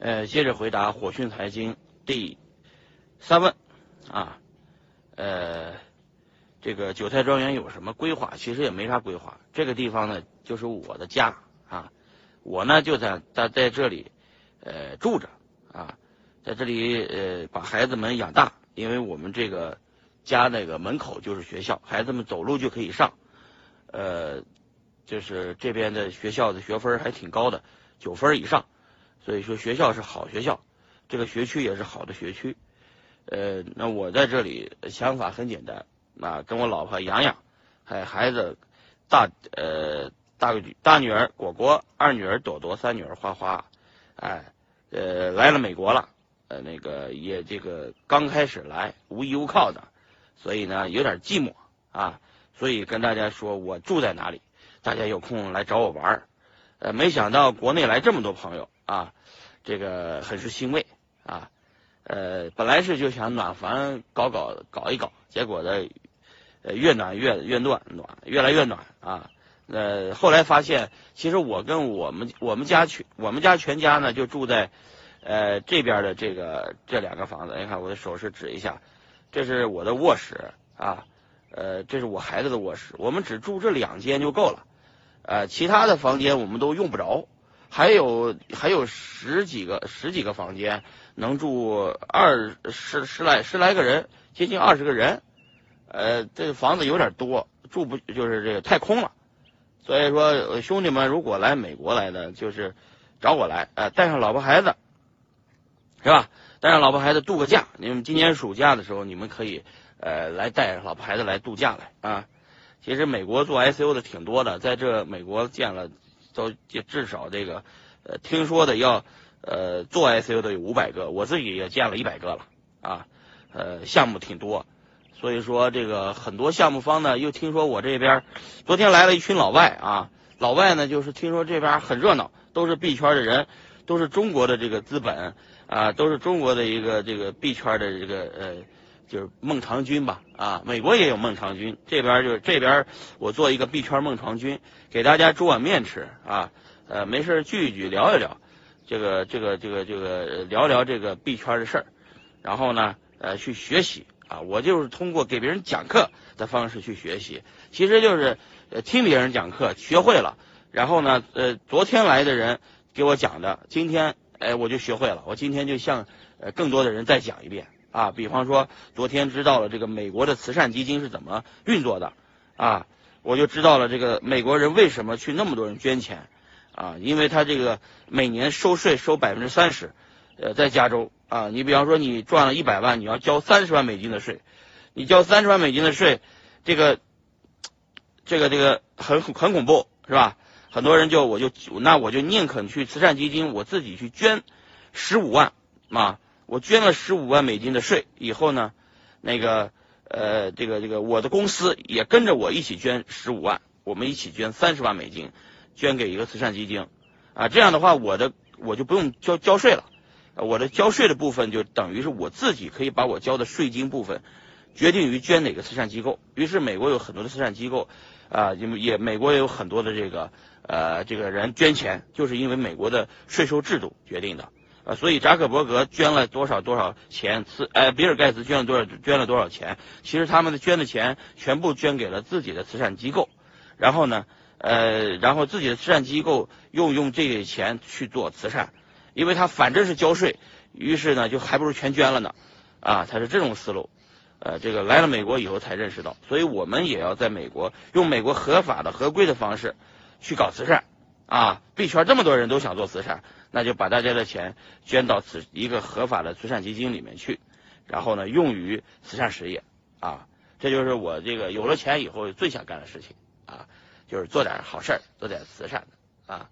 呃，接着回答火讯财经第三问啊，呃，这个韭菜庄园有什么规划？其实也没啥规划。这个地方呢，就是我的家啊，我呢就在在在这里呃住着啊，在这里呃把孩子们养大，因为我们这个家那个门口就是学校，孩子们走路就可以上，呃，就是这边的学校的学分还挺高的，九分以上。所以说学校是好学校，这个学区也是好的学区。呃，那我在这里想法很简单啊，跟我老婆洋洋，还孩子大呃大大女儿果果，二女儿朵朵，三女儿花花，哎呃来了美国了，呃那个也这个刚开始来无依无靠的，所以呢有点寂寞啊，所以跟大家说我住在哪里，大家有空来找我玩儿。呃，没想到国内来这么多朋友。啊，这个很是欣慰啊，呃，本来是就想暖房搞搞搞一搞，结果呢，呃，越暖越越暖暖，越来越暖啊。呃，后来发现，其实我跟我们我们家全我们家全家呢，就住在呃这边的这个这两个房子。你看我的手势指一下，这是我的卧室啊，呃，这是我孩子的卧室。我们只住这两间就够了，呃，其他的房间我们都用不着。还有还有十几个十几个房间，能住二十十来十来个人，接近二十个人。呃，这房子有点多，住不就是这个太空了。所以说，兄弟们如果来美国来的，就是找我来，呃，带上老婆孩子，是吧？带上老婆孩子度个假。你们今年暑假的时候，你们可以呃来带老婆孩子来度假来啊。其实美国做 ICU 的挺多的，在这美国建了。都至少这个，呃，听说的要，呃，做 ICU 的有五百个，我自己也建了一百个了，啊，呃，项目挺多，所以说这个很多项目方呢，又听说我这边昨天来了一群老外啊，老外呢就是听说这边很热闹，都是币圈的人，都是中国的这个资本啊，都是中国的一个这个币圈的这个呃。就是孟尝君吧，啊，美国也有孟尝君，这边就是这边，我做一个币圈孟尝君，给大家煮碗面吃啊，呃，没事聚一聚，聊一聊，这个这个这个这个聊聊这个币圈的事儿，然后呢，呃，去学习啊，我就是通过给别人讲课的方式去学习，其实就是听别人讲课学会了，然后呢，呃，昨天来的人给我讲的，今天哎我就学会了，我今天就向更多的人再讲一遍。啊，比方说，昨天知道了这个美国的慈善基金是怎么运作的，啊，我就知道了这个美国人为什么去那么多人捐钱，啊，因为他这个每年收税收百分之三十，呃，在加州啊，你比方说你赚了一百万，你要交三十万美金的税，你交三十万美金的税，这个，这个这个很很恐怖是吧？很多人就我就那我就宁肯去慈善基金，我自己去捐十五万啊。我捐了十五万美金的税以后呢，那个呃，这个这个我的公司也跟着我一起捐十五万，我们一起捐三十万美金，捐给一个慈善基金，啊，这样的话我的我就不用交交税了，我的交税的部分就等于是我自己可以把我交的税金部分决定于捐哪个慈善机构。于是美国有很多的慈善机构啊，因为也美国也有很多的这个呃这个人捐钱，就是因为美国的税收制度决定的。啊，所以扎克伯格捐了多少多少钱？慈呃，比尔盖茨捐了多少捐了多少钱？其实他们的捐的钱全部捐给了自己的慈善机构，然后呢，呃，然后自己的慈善机构又用这些钱去做慈善，因为他反正是交税，于是呢，就还不如全捐了呢，啊，他是这种思路，呃，这个来了美国以后才认识到，所以我们也要在美国用美国合法的合规的方式去搞慈善，啊，币圈这么多人都想做慈善。那就把大家的钱捐到此一个合法的慈善基金里面去，然后呢，用于慈善事业啊，这就是我这个有了钱以后最想干的事情啊，就是做点好事儿，做点慈善的啊。